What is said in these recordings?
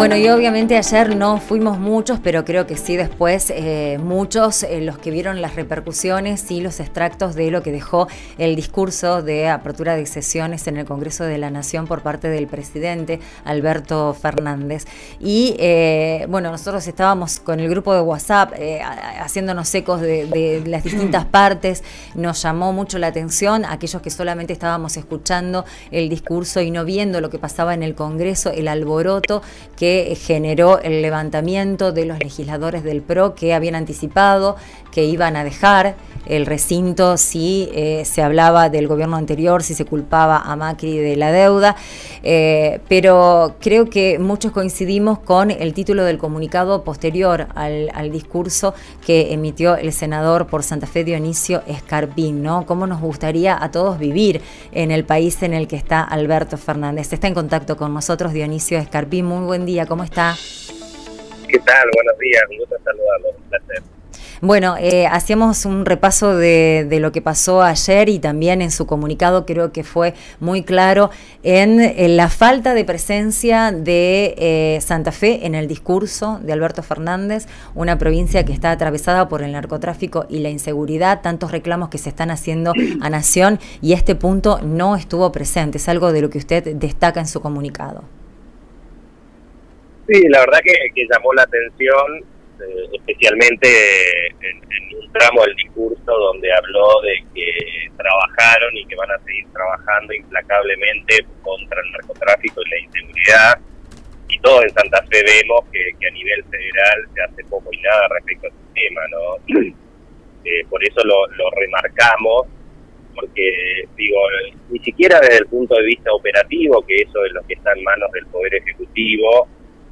Bueno, y obviamente ayer no fuimos muchos, pero creo que sí después eh, muchos eh, los que vieron las repercusiones y los extractos de lo que dejó el discurso de apertura de sesiones en el Congreso de la Nación por parte del presidente Alberto Fernández. Y eh, bueno, nosotros estábamos con el grupo de WhatsApp haciéndonos ecos de, de las distintas partes. Nos llamó mucho la atención aquellos que solamente estábamos escuchando el discurso y no viendo lo que pasaba en el Congreso, el alboroto que generó el levantamiento de los legisladores del PRO que habían anticipado que iban a dejar el recinto si eh, se hablaba del gobierno anterior, si se culpaba a Macri de la deuda, eh, pero creo que muchos coincidimos con el título del comunicado posterior al, discurso que emitió el senador por Santa Fe Dionisio Escarpín, ¿no? Cómo nos gustaría a todos vivir en el país en el que está Alberto Fernández. Está en contacto con nosotros Dionisio Escarpín. Muy buen día, ¿cómo está? ¿Qué tal? Buenos días, un gusto saludarlo, un placer. Bueno, eh, hacíamos un repaso de, lo que pasó ayer y también en su comunicado creo que fue muy claro en, la falta de presencia de eh, Santa Fe en el discurso de Alberto Fernández, una provincia que está atravesada por el narcotráfico y la inseguridad, tantos reclamos que se están haciendo a Nación y este punto no estuvo presente. Es algo de lo que usted destaca en su comunicado. Sí, la verdad que, que llamó la atención eh, especialmente en, un tramo del discurso donde habló de que trabajaron y que van a seguir trabajando implacablemente contra el narcotráfico y la inseguridad. Y todos en Santa Fe vemos que, a nivel federal se hace poco y nada respecto a este tema, ¿no? Eh, por eso lo, lo remarcamos, porque digo, ni siquiera desde el punto de vista operativo, que eso es lo que está en manos del Poder Ejecutivo,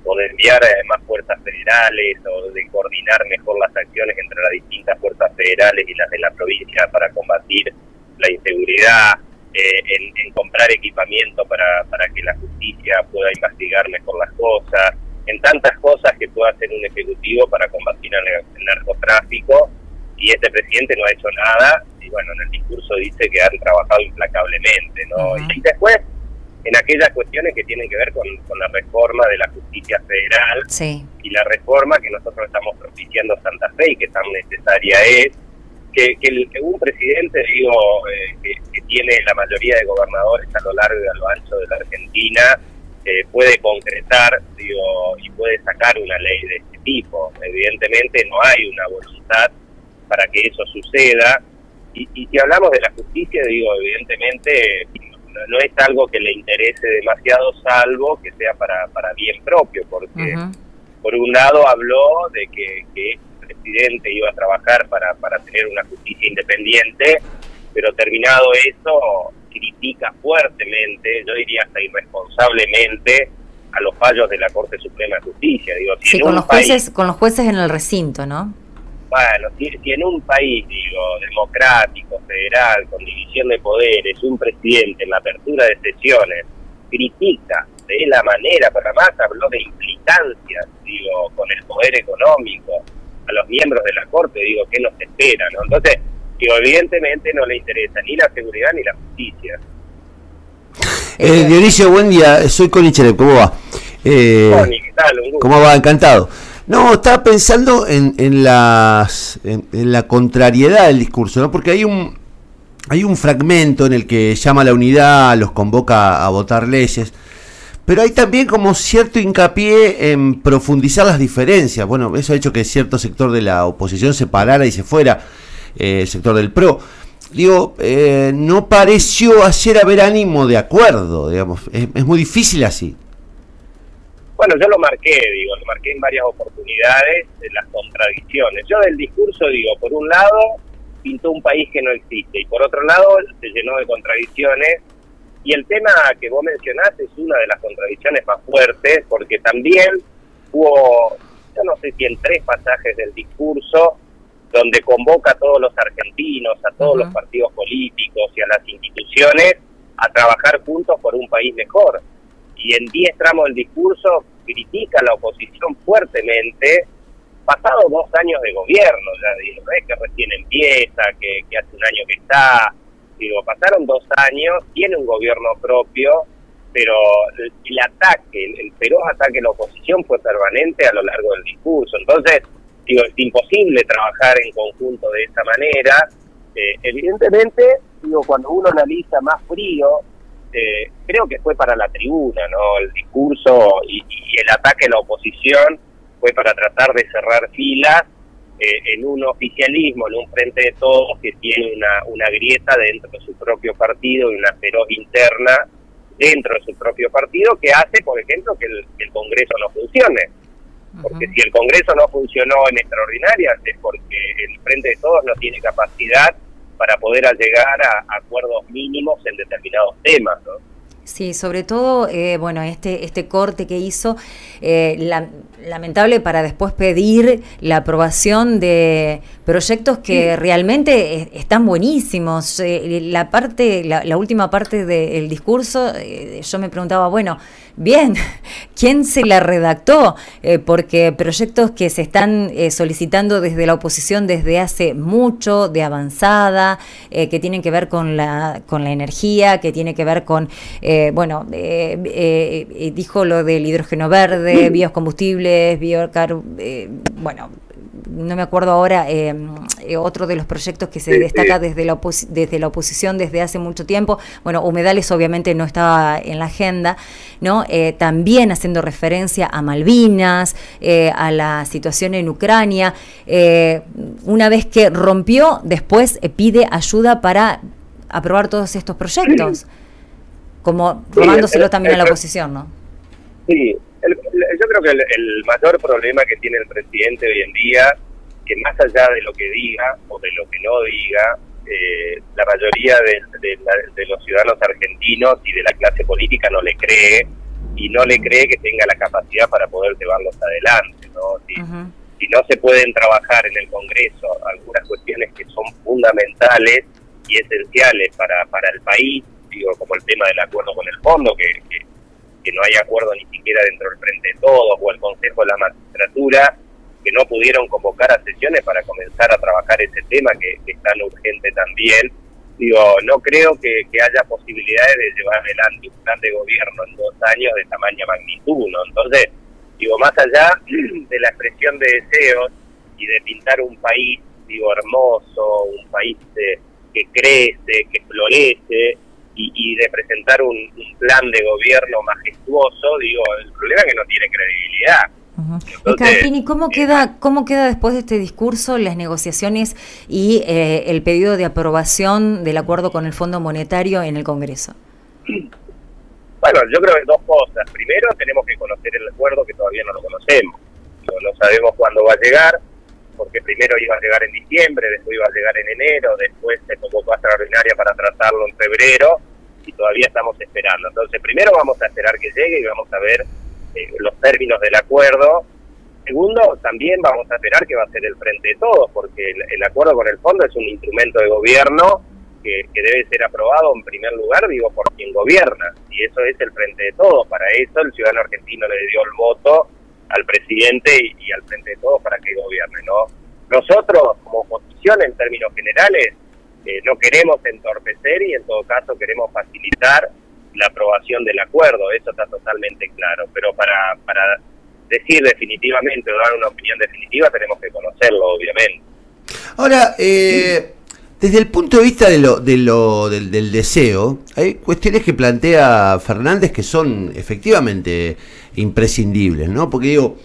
o de enviar eh, más fuerzas federales o de coordinar mejor las acciones entre las distintas fuerzas federales y las de la provincia para combatir la inseguridad, eh, en, comprar equipamiento para, para que la justicia pueda investigar mejor las cosas, en tantas cosas que pueda hacer un ejecutivo para combatir el, narcotráfico y este presidente no ha hecho nada y bueno, en el discurso dice que han trabajado implacablemente, ¿no? Y después en aquellas cuestiones que tienen que ver con, la reforma de la justicia federal y la reforma que nosotros estamos propiciando Santa Fe y que tan necesaria es, que, un presidente, digo, eh, que, tiene la mayoría de gobernadores a lo largo y a lo ancho de la Argentina, eh, puede concretar, digo, y puede sacar una ley de este tipo. Evidentemente no hay una voluntad para que eso suceda. Y, y si hablamos de la justicia, digo, evidentemente no es algo que le interese demasiado, salvo que sea para, para bien propio, porque por un lado habló de que, que el presidente iba a trabajar para, para tener una justicia independiente, pero terminado eso, critica fuertemente, yo diría hasta irresponsablemente, a los fallos de la Corte Suprema de Justicia. Digo, sí, con los, jueces, con los jueces en el recinto, ¿no? Bueno, si, en un país, digo, democrático, federal, con división de poderes, un presidente en la apertura de sesiones critica de la manera, pero además habló de implicancias, digo, con el poder económico, a los miembros de la Corte, digo, ¿qué nos espera? ¿no? Entonces, digo, evidentemente no le interesa ni la seguridad ni la justicia. Eh, Dionisio, buen día, soy Conicherev, ¿cómo va? Eh, ¿qué tal? ¿Cómo va? Encantado. No, estaba pensando en, en, las, en, la contrariedad del discurso, ¿no? Porque hay un, hay un fragmento en el que llama a la unidad, los convoca a votar leyes, pero hay también como cierto hincapié en profundizar las diferencias. Bueno, eso ha hecho que cierto sector de la oposición se parara y se fuera, eh, el sector del PRO. Digo, eh, no pareció ayer haber ánimo de acuerdo, digamos, es muy difícil así. Bueno, yo lo marqué, digo, lo marqué en varias oportunidades, en las contradicciones. Yo del discurso digo, por un lado, pintó un país que no existe, y por otro lado, se llenó de contradicciones. Y el tema que vos mencionaste es una de las contradicciones más fuertes, porque también hubo, yo no sé si en tres pasajes del discurso, donde convoca a todos los argentinos, a todos los partidos políticos y a las instituciones a trabajar juntos por un país mejor y en 10 tramos del discurso critica a la oposición fuertemente, pasado dos años de gobierno, ya digo, es que recién empieza, que, hace un año que está, digo, pasaron dos años, tiene un gobierno propio, pero el, ataque, el, feroz ataque a la oposición fue permanente a lo largo del discurso. Entonces, digo, es imposible trabajar en conjunto de esa manera. Eh, evidentemente, digo, cuando uno analiza más frío, eh, creo que fue para la tribuna, ¿no? El discurso y, el ataque a la oposición fue para tratar de cerrar filas eh, en un oficialismo, en un frente de todos que tiene una, una grieta dentro de su propio partido y una feroz interna dentro de su propio partido que hace, por ejemplo, que el, Congreso no funcione. Porque si el Congreso no funcionó en extraordinarias es porque el Frente de Todos no tiene capacidad para poder llegar a acuerdos mínimos en determinados temas. ¿no? Sí, sobre todo, eh, bueno, este, este corte que hizo, eh, lamentable para después pedir la aprobación de proyectos que realmente están buenísimos. Eh, la parte, la, última parte del discurso, yo me preguntaba, bueno, bien, ¿quién se la redactó? porque proyectos que se están solicitando desde la oposición desde hace mucho, de avanzada, que tienen que ver con la, con la energía, que tiene que ver con eh, bueno, eh, eh, dijo lo del hidrógeno verde, biocombustibles, biocar, bueno, no me acuerdo ahora, otro de los proyectos que se destaca desde la, desde la oposición desde hace mucho tiempo, bueno, humedales obviamente no estaba en la agenda, ¿no? también haciendo referencia a Malvinas, a la situación en Ucrania, una vez que rompió, después pide ayuda para aprobar todos estos proyectos como robándoselo también a la oposición, ¿no? Sí, yo creo que el, mayor problema que tiene el presidente hoy en día, que más allá de lo que diga o de lo que no diga, eh, la mayoría de, los ciudadanos argentinos y de la clase política no le cree y no le cree que tenga la capacidad para poder llevarlos adelante. ¿no? Si, si no se pueden trabajar en el Congreso algunas cuestiones que son fundamentales y esenciales para, para el país, como el tema del acuerdo con el fondo, que, que, no hay acuerdo ni siquiera dentro del Frente de Todos, o el Consejo de la Magistratura, que no pudieron convocar a sesiones para comenzar a trabajar ese tema que, es tan urgente también. Digo, no creo que, haya posibilidades de llevar adelante un plan de gobierno en dos años de tamaña magnitud, ¿no? Entonces, digo, más allá de la expresión de deseos y de pintar un país, digo, hermoso, un país eh, que crece, que florece, y, de presentar un, plan de gobierno majestuoso, digo, el problema es que no tiene credibilidad. y ¿cómo eh, queda, ¿cómo queda después de este discurso las negociaciones y eh, el pedido de aprobación del acuerdo con el Fondo Monetario en el Congreso? Bueno, yo creo que dos cosas. Primero, tenemos que conocer el acuerdo que todavía no lo conocemos. No, sabemos cuándo va a llegar, porque primero iba a llegar en diciembre, después iba a llegar en enero, después se convocó a extraordinaria para tratarlo en febrero y todavía estamos esperando. Entonces, primero vamos a esperar que llegue y vamos a ver eh, los términos del acuerdo. Segundo, también vamos a esperar que va a ser el frente de todos, porque el, acuerdo con el fondo es un instrumento de gobierno que, debe ser aprobado en primer lugar, digo, por quien gobierna. Y eso es el frente de todos. Para eso el ciudadano argentino le dio el voto al presidente y, al frente de todos para que gobierne, ¿no? Nosotros, como oposición en términos generales, eh, no queremos entorpecer y en todo caso queremos facilitar la aprobación del acuerdo, eso está totalmente claro, pero para, para decir definitivamente o dar una opinión definitiva tenemos que conocerlo, obviamente. Ahora, eh, desde el punto de vista de lo, de lo, del, del, deseo, hay cuestiones que plantea Fernández que son efectivamente imprescindibles, ¿no? Porque digo,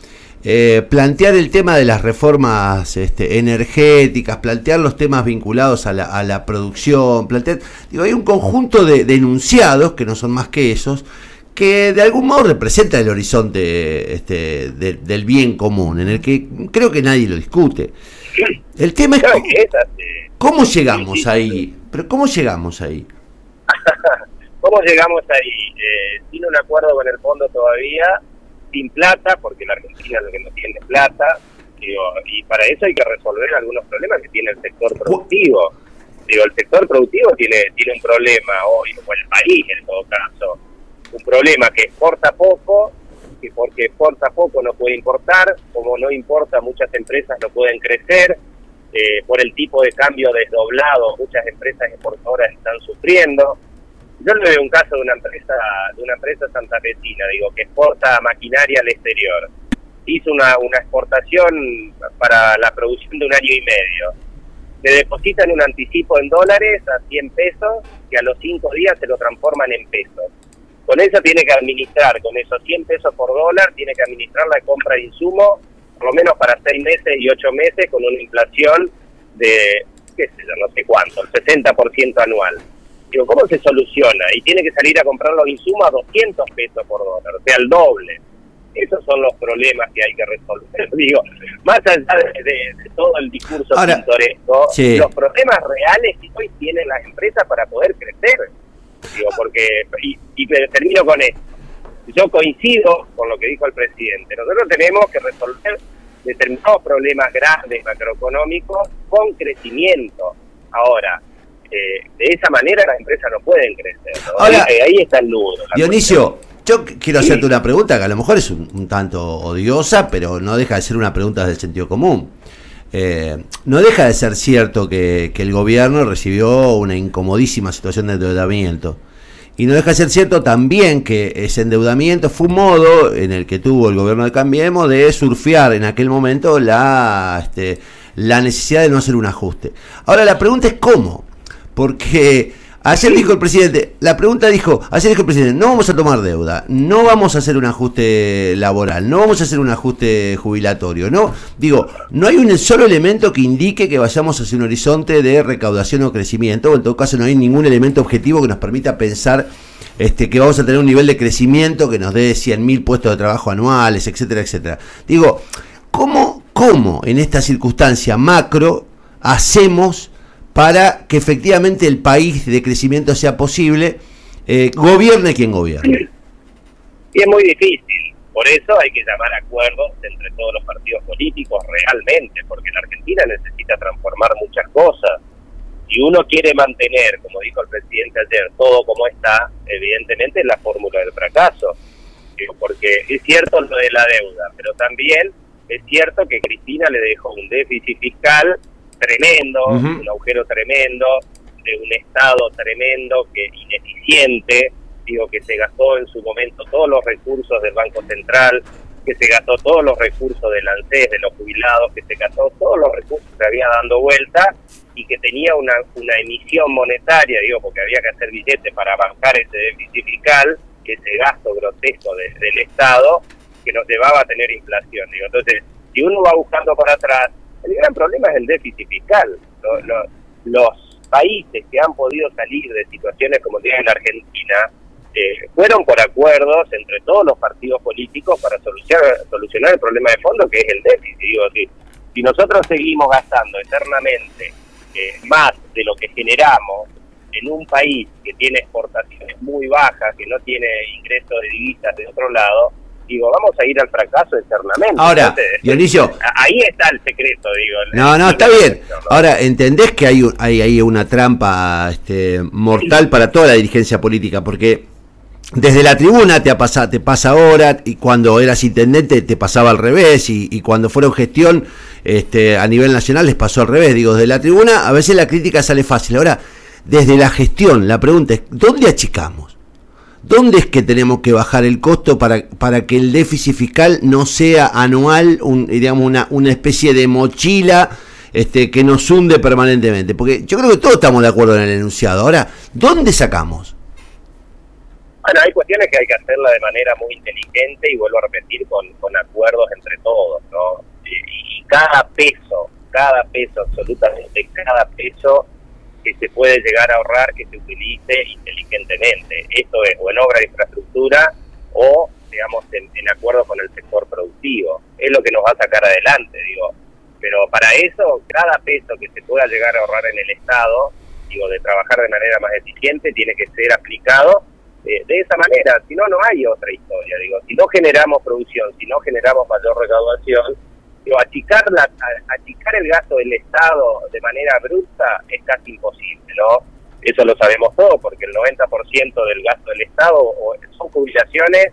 eh, plantear el tema de las reformas este, energéticas, plantear los temas vinculados a la, a la producción, plantear, digo, hay un conjunto de, enunciados, que no son más que esos, que de algún modo representa el horizonte este, del bien común, en el que creo que nadie lo discute. El tema es cómo, llegamos ahí, pero cómo llegamos ahí. ¿Cómo llegamos ahí? Eh, sin un acuerdo con el fondo todavía, sin plata, porque la Argentina es lo que no tiene plata, y para eso hay que resolver algunos problemas que tiene el sector productivo. Digo, el sector productivo tiene, tiene un problema hoy, o el país en todo caso, un problema que exporta poco, que porque exporta poco no puede importar, como no importa muchas empresas no pueden crecer, eh, por el tipo de cambio desdoblado muchas empresas exportadoras están sufriendo, yo le veo un caso de una empresa, de una empresa santafesina, digo, que exporta maquinaria al exterior. Hizo una, una exportación para la producción de un año y medio. Le depositan un anticipo en dólares a 100 pesos, que a los 5 días se lo transforman en pesos. Con eso tiene que administrar, con esos 100 pesos por dólar, tiene que administrar la compra de insumos, por lo menos para 6 meses y 8 meses, con una inflación de, qué sé yo, no sé cuánto, el 60% anual. Digo, ¿cómo se soluciona? Y tiene que salir a comprar los insumos a 200 pesos por dólar, o sea, el doble. Esos son los problemas que hay que resolver. Digo, más allá de, todo el discurso pintoresco, los problemas reales que hoy tienen las empresas para poder crecer. Digo, porque, y, y termino con esto. Yo coincido con lo que dijo el presidente. Nosotros tenemos que resolver determinados problemas grandes macroeconómicos con crecimiento. Ahora, eh, de esa manera las empresas no pueden crecer. Ahora, eh, ahí está el nudo. Dionisio, yo quiero hacerte una pregunta que a lo mejor es un, tanto odiosa, pero no deja de ser una pregunta del sentido común. Eh, no deja de ser cierto que, que, el gobierno recibió una incomodísima situación de endeudamiento. Y no deja de ser cierto también que ese endeudamiento fue un modo en el que tuvo el gobierno de Cambiemos de surfear en aquel momento la, este, la necesidad de no hacer un ajuste. Ahora la pregunta es cómo. Porque ayer dijo el presidente, la pregunta dijo, ayer dijo el presidente, no vamos a tomar deuda, no vamos a hacer un ajuste laboral, no vamos a hacer un ajuste jubilatorio, no, digo, no hay un solo elemento que indique que vayamos hacia un horizonte de recaudación o crecimiento, o en todo caso no hay ningún elemento objetivo que nos permita pensar este, que vamos a tener un nivel de crecimiento que nos dé 100.000 puestos de trabajo anuales, etcétera, etcétera. Digo, ¿cómo, cómo en esta circunstancia macro hacemos para que efectivamente el país de crecimiento sea posible, eh, gobierne quien gobierne. Y es muy difícil, por eso hay que llamar acuerdos entre todos los partidos políticos realmente, porque la Argentina necesita transformar muchas cosas. Si uno quiere mantener, como dijo el presidente ayer, todo como está, evidentemente es la fórmula del fracaso. Porque es cierto lo de la deuda, pero también es cierto que Cristina le dejó un déficit fiscal tremendo, un agujero tremendo, de un Estado tremendo, que ineficiente, digo que se gastó en su momento todos los recursos del Banco Central, que se gastó todos los recursos del ANSES, de los jubilados, que se gastó todos los recursos que había dando vuelta y que tenía una, una emisión monetaria, digo, porque había que hacer billetes para bancar ese déficit fiscal, ese gasto grotesco del Estado, que nos llevaba a tener inflación. Digo. Entonces, si uno va buscando para atrás, el gran problema es el déficit fiscal. Los, países que han podido salir de situaciones como tiene la Argentina eh, fueron por acuerdos entre todos los partidos políticos para solucionar, solucionar el problema de fondo que es el déficit. Digo, si nosotros seguimos gastando eternamente eh, más de lo que generamos en un país que tiene exportaciones muy bajas, que no tiene ingresos de divisas de otro lado, digo, vamos a ir al fracaso eternamente. Ahora, Dionisio. Ahí está el secreto, digo. No, no, está bien. Ahora, ¿entendés que hay, hay, hay una trampa este, mortal para toda la dirigencia política? Porque desde la tribuna te, pasa, te pasa ahora, y cuando eras intendente te pasaba al revés, y, y, cuando fueron gestión este, a nivel nacional les pasó al revés. Digo, desde la tribuna a veces la crítica sale fácil. Ahora, desde la gestión, la pregunta es, ¿dónde achicamos? ¿Dónde es que tenemos que bajar el costo para, para que el déficit fiscal no sea anual, un, digamos, una, una especie de mochila este, que nos hunde permanentemente? Porque yo creo que todos estamos de acuerdo en el enunciado. Ahora, ¿dónde sacamos? Bueno, hay cuestiones que hay que hacerla de manera muy inteligente y vuelvo a repetir con, con acuerdos entre todos, ¿no? Y, y cada peso, cada peso, absolutamente cada peso que se puede llegar a ahorrar que se utilice inteligentemente. Esto es o en obra de infraestructura o, digamos, en, acuerdo con el sector productivo. Es lo que nos va a sacar adelante, digo. Pero para eso, cada peso que se pueda llegar a ahorrar en el Estado, digo, de trabajar de manera más eficiente, tiene que ser aplicado eh, de esa manera. Si no, no hay otra historia. Digo, si no generamos producción, si no generamos mayor recaudación, Digo, achicar, la, achicar el gasto del Estado de manera bruta es casi imposible, ¿no? Eso lo sabemos todos, porque el 90% del gasto del Estado son jubilaciones,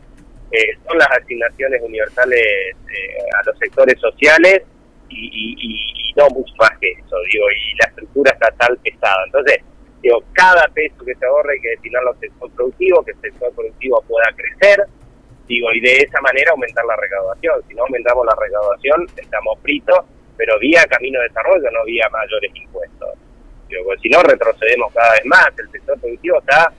eh, son las asignaciones universales eh, a los sectores sociales y, y, no mucho más que eso, digo, y la estructura estatal pesada. Entonces, Digo, cada peso que se ahorre hay que destinarlo al sector productivo, que el sector productivo pueda crecer, digo, y de esa manera aumentar la recaudación. Si no aumentamos la recaudación, estamos fritos, pero vía camino de desarrollo, no vía mayores impuestos. Digo, porque si no, retrocedemos cada vez más. El sector productivo está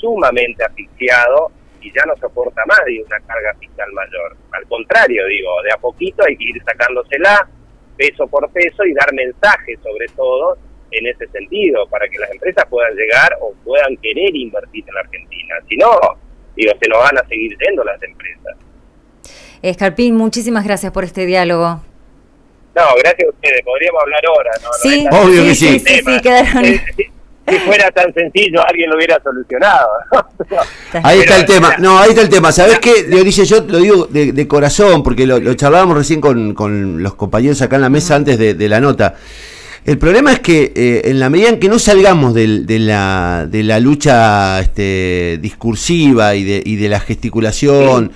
sumamente asfixiado y ya no soporta más de una carga fiscal mayor. Al contrario, digo, de a poquito hay que ir sacándosela peso por peso y dar mensajes sobre todo en ese sentido, para que las empresas puedan llegar o puedan querer invertir en la Argentina. Si no, digo, se nos van a seguir yendo las empresas. Escarpín, muchísimas gracias por este diálogo. No, gracias a ustedes. Podríamos hablar ahora. ¿no? Sí, obvio que sí. sí. quedaron... Si fuera tan sencillo, alguien lo hubiera solucionado. Ahí está el tema. No, ahí está el tema. ¿Sabés qué, Dionisio? Yo lo digo de, de corazón, porque lo, lo charlábamos recién con, con los compañeros acá en la mesa antes de, de la nota. El problema es que eh, en la medida en que no salgamos de, la, de la lucha este, discursiva y de, y de la gesticulación,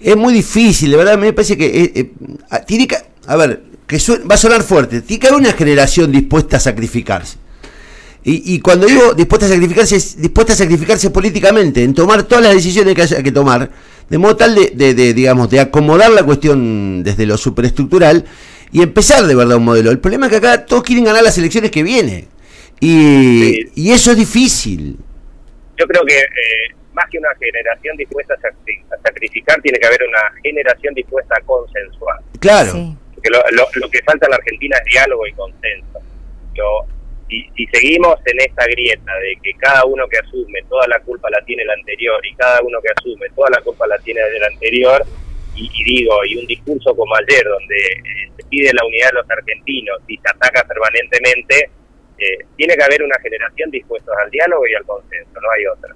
es muy difícil, de verdad, me parece que eh, eh, a- tiene que, a ver, que va a sonar fuerte, tiene que haber una generación dispuesta a sacrificarse. Y, y cuando digo dispuesta a sacrificarse, es dispuesta a sacrificarse políticamente, en tomar todas las decisiones que haya que tomar, de modo tal de, de- de, digamos, de acomodar la cuestión desde lo superestructural y empezar de verdad un modelo. El problema es que acá todos quieren ganar las elecciones que vienen. Y, Sí. y eso es difícil. yo creo que eh, más que una generación dispuesta a, sacri- a sacrificar, tiene que haber una generación dispuesta a consensuar. Claro. Sí. Porque lo, lo, lo que falta en la Argentina es diálogo y consenso. Yo, si, si seguimos en esta grieta de que cada uno que asume toda la culpa la tiene el anterior y cada uno que asume toda la culpa la tiene el anterior, y, y digo, y un discurso como ayer donde eh, se pide la unidad de los argentinos y se ataca permanentemente, eh, tiene que haber una generación dispuesta al diálogo y al consenso, no hay otra.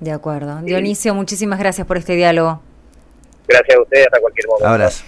De acuerdo. Dionisio, muchísimas gracias por este diálogo. Gracias a ustedes, hasta cualquier momento. Abrazo.